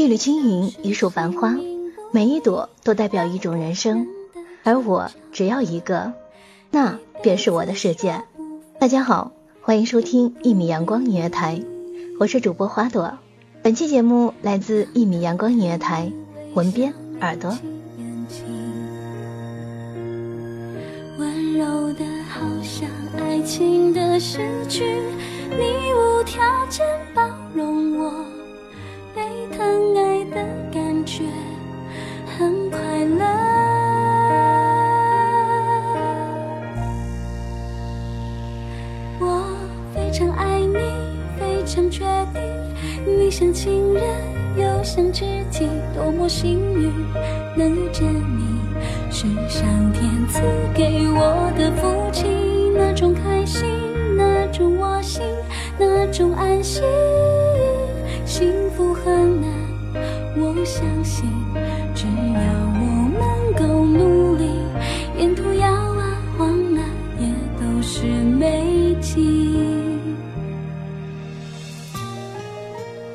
一缕轻云，一束繁花，每一朵都代表一种人生，而我只要一个，那便是我的世界。大家好，欢迎收听一米阳光音乐台，我是主播花朵。本期节目来自一米阳光音乐台，文编耳朵。温柔的好像爱情的诗句，你无条件包容我。疼爱的感觉很快乐，我非常爱你，非常确定，你像情人又像知己，多么幸运能遇见你，是上天赐给我的福气，那种开心，那种窝心，那种安心。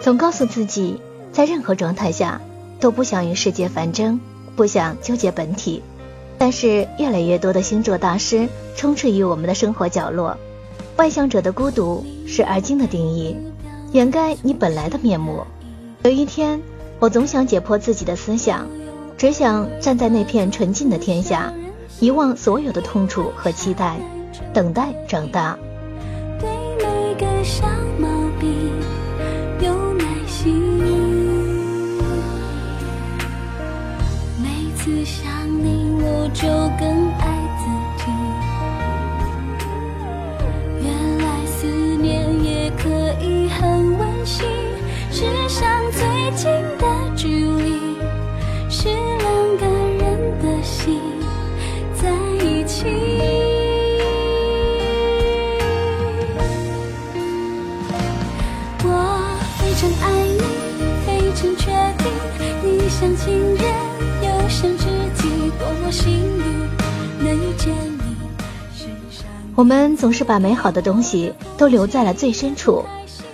总告诉自己，在任何状态下都不想与世界纷争，不想纠结本体。但是，越来越多的星座大师充斥于我们的生活角落。外向者的孤独是而今的定义。掩盖你本来的面目。有一天，我总想解剖自己的思想，只想站在那片纯净的天下，遗忘所有的痛楚和期待，等待长大。对每个你我就更爱自己。原来思念也可以很温馨只想最近我们总是把美好的东西都留在了最深处，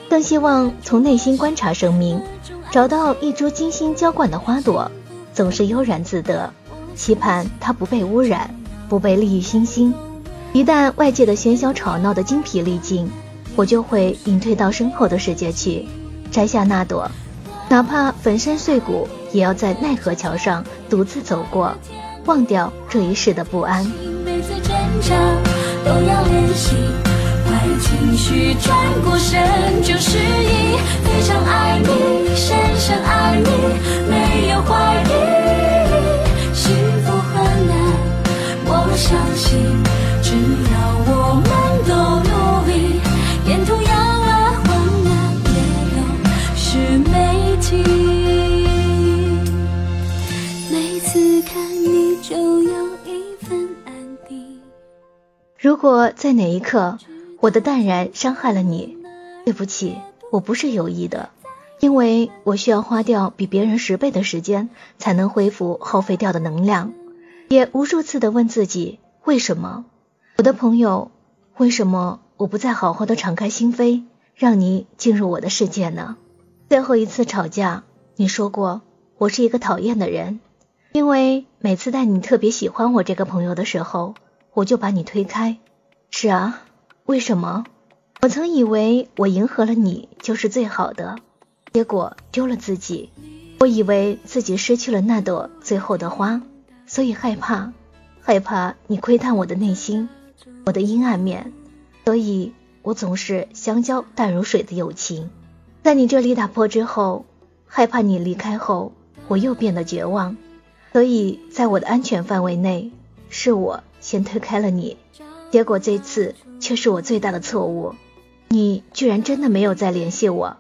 更希望从内心观察生命，找到一株精心浇灌的花朵，总是悠然自得，期盼它不被污染，不被利益熏心。一旦外界的喧嚣吵闹的精疲力尽，我就会隐退到身后的世界去，摘下那朵，哪怕粉身碎骨，也要在奈何桥上独自走过，忘掉这一世的不安。都要练习，坏情绪转过身就失忆。非常爱你，深深爱你，没有怀疑。幸福很难，我相信，果在哪一刻我的淡然伤害了你，对不起，我不是有意的，因为我需要花掉比别人十倍的时间才能恢复耗费掉的能量，也无数次的问自己为什么，我的朋友，为什么我不再好好的敞开心扉，让你进入我的世界呢？最后一次吵架，你说过我是一个讨厌的人，因为每次在你特别喜欢我这个朋友的时候，我就把你推开。是啊，为什么？我曾以为我迎合了你就是最好的，结果丢了自己。我以为自己失去了那朵最后的花，所以害怕，害怕你窥探我的内心，我的阴暗面，所以我总是相交淡如水的友情，在你这里打破之后，害怕你离开后我又变得绝望，所以在我的安全范围内，是我先推开了你，结果这次却是我最大的错误。你居然真的没有再联系我，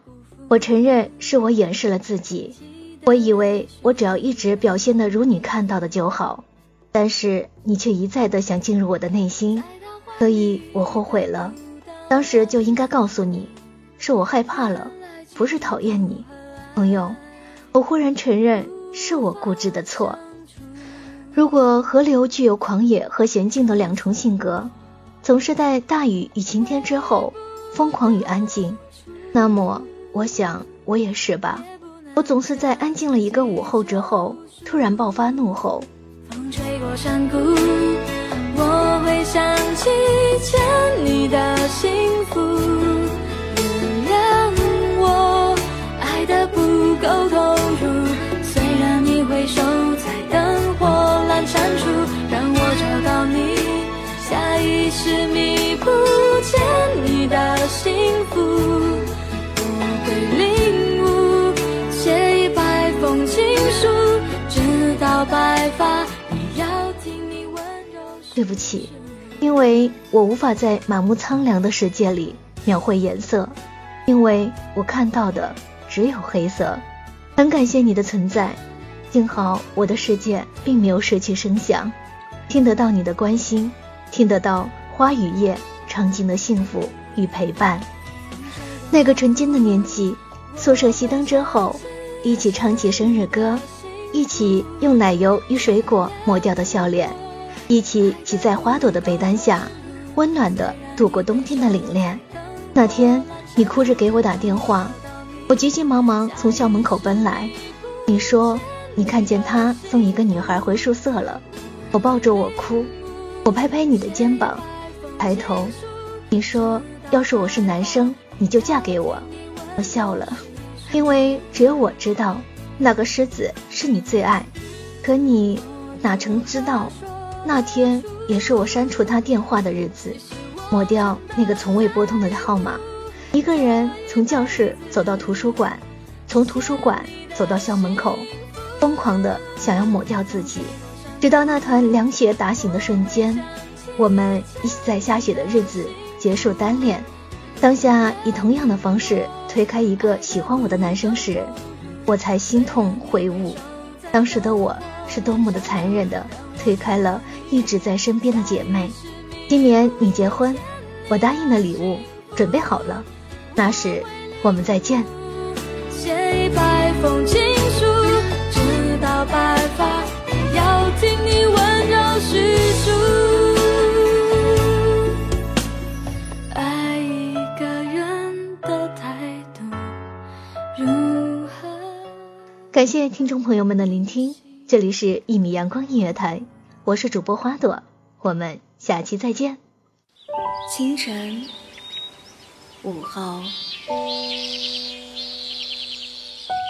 我承认是我掩饰了自己。我以为我只要一直表现的如你看到的就好，但是你却一再的想进入我的内心，所以我后悔了。当时就应该告诉你，是我害怕了，不是讨厌你，朋友。我忽然承认是我固执的错。如果河流具有狂野和娴静的两重性格，总是在大雨与晴天之后。疯狂与安静，那么我想我也是吧。我总是在安静了一个午后之后，突然爆发怒吼。风吹过山谷，我会想起欠你的幸福。原谅我爱的不够投入，对不起，因为我无法在满目苍凉的世界里描绘颜色，因为我看到的只有黑色。很感谢你的存在，幸好我的世界并没有失去声响，听得到你的关心，听得到花与叶。尝尽的幸福与陪伴。那个纯真的年纪，宿舍熄灯之后，一起唱起生日歌，一起用奶油与水果抹掉的笑脸，一起挤在花朵的被单下，温暖的度过冬天的凛冽。那天，你哭着给我打电话，我急急忙忙从校门口奔来。你说你看见他送一个女孩回宿舍了，我抱着我哭，我拍拍你的肩膀。抬头，你说要是我是男生，你就嫁给我。我笑了，因为只有我知道那个狮子是你最爱。可你哪曾知道，那天也是我删除他电话的日子，抹掉那个从未拨通的号码，一个人从教室走到图书馆，从图书馆走到校门口，疯狂的想要抹掉自己，直到那团凉雪打醒的瞬间。我们一起在下雪的日子结束单恋，当下以同样的方式推开一个喜欢我的男生时，我才心痛悔悟，当时的我是多么的残忍的。推开了一直在身边的姐妹。今年你结婚，我答应的礼物准备好了，那时我们再见。写一百封情书，直到白发，要听你温柔叙述。感谢听众朋友们的聆听，这里是《一米阳光音乐台》，我是主播花朵，我们下期再见。清晨，午后，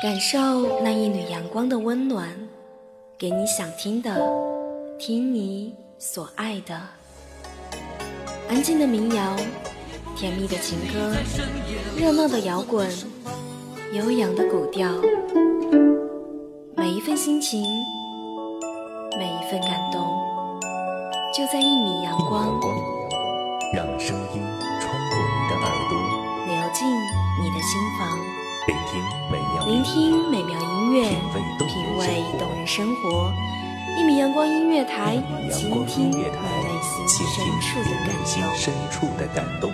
感受那一缕阳光的温暖，给你想听的，听你所爱的，安静的民谣，甜蜜的情歌，热闹的摇滚，悠扬的古调。每一份心情，每一份感动，就在一米阳光。让声音穿过你的耳朵，流进你的心房。聆听美妙，聆听美妙音乐，品味动人生活。一米阳光音乐台，倾听你内心深处的感动。